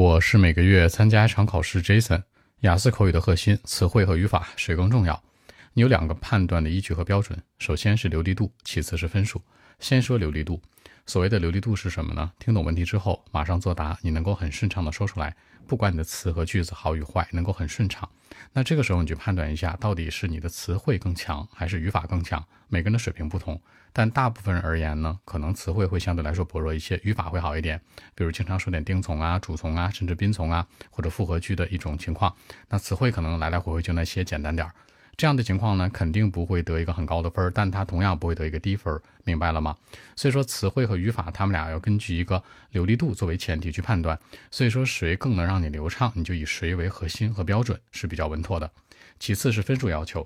我是每个月参加一场考试，Jason。雅思口语的核心，词汇和语法谁更重要？你有两个判断的依据和标准，首先是流利度，其次是分数。先说流利度。所谓的流利度是什么呢？听懂问题之后，马上作答，你能够很顺畅的说出来，不管你的词和句子好与坏，能够很顺畅。那这个时候你就判断一下，到底是你的词汇更强，还是语法更强？每个人的水平不同，但大部分人而言呢，可能词汇会相对来说薄弱一些，语法会好一点。比如经常说点定从啊、主从啊，甚至宾从啊，或者复合句的一种情况，那词汇可能来来回回就那些，简单点儿。这样的情况呢，肯定不会得一个很高的分儿，但它同样不会得一个低分儿，明白了吗？所以说词汇和语法，他们俩要根据一个流利度作为前提去判断。所以说谁更能让你流畅，你就以谁为核心和标准是比较稳妥的。其次是分数要求。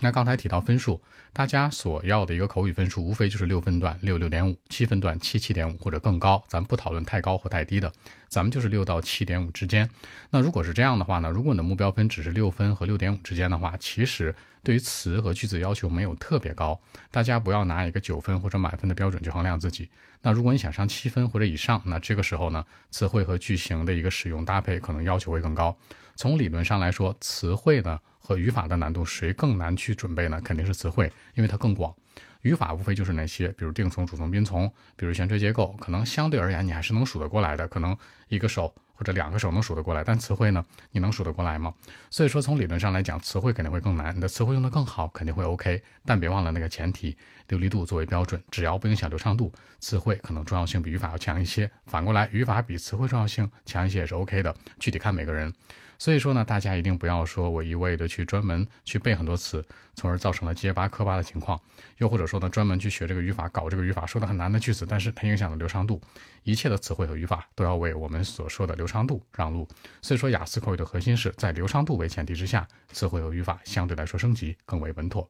那刚才提到分数，大家所要的一个口语分数，无非就是六分段六六点五，七分段七七点五或者更高，咱不讨论太高或太低的，咱们就是六到七点五之间。那如果是这样的话呢，如果你的目标分只是六分和六点五之间的话，其实对于词和句子要求没有特别高，大家不要拿一个九分或者满分的标准去衡量自己。那如果你想上七分或者以上，那这个时候呢，词汇和句型的一个使用搭配可能要求会更高。从理论上来说，词汇呢。和语法的难度谁更难去准备呢？肯定是词汇，因为它更广。语法无非就是那些，比如定从、主从、宾从，比如悬垂结构，可能相对而言你还是能数得过来的，可能一个手或者两个手能数得过来。但词汇呢，你能数得过来吗？所以说从理论上来讲，词汇肯定会更难。你的词汇用得更好，肯定会 OK。但别忘了那个前提，流利度作为标准，只要不影响流畅度，词汇可能重要性比语法要强一些。反过来，语法比词汇重要性强一些也是 OK 的，具体看每个人。所以说呢，大家一定不要说我一味的去专门去背很多词，从而造成了结巴磕巴的情况。又或者说呢，专门去学这个语法，搞这个语法，说的很难的句子，但是它影响了流畅度。一切的词汇和语法都要为我们所说的流流畅度让路。所以说，雅思口语的核心是在流畅度为前提之下，词汇和语法相对来说升级更为稳妥。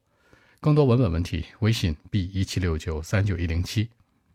更多文本问题，微信 b 一七六九三九一零七。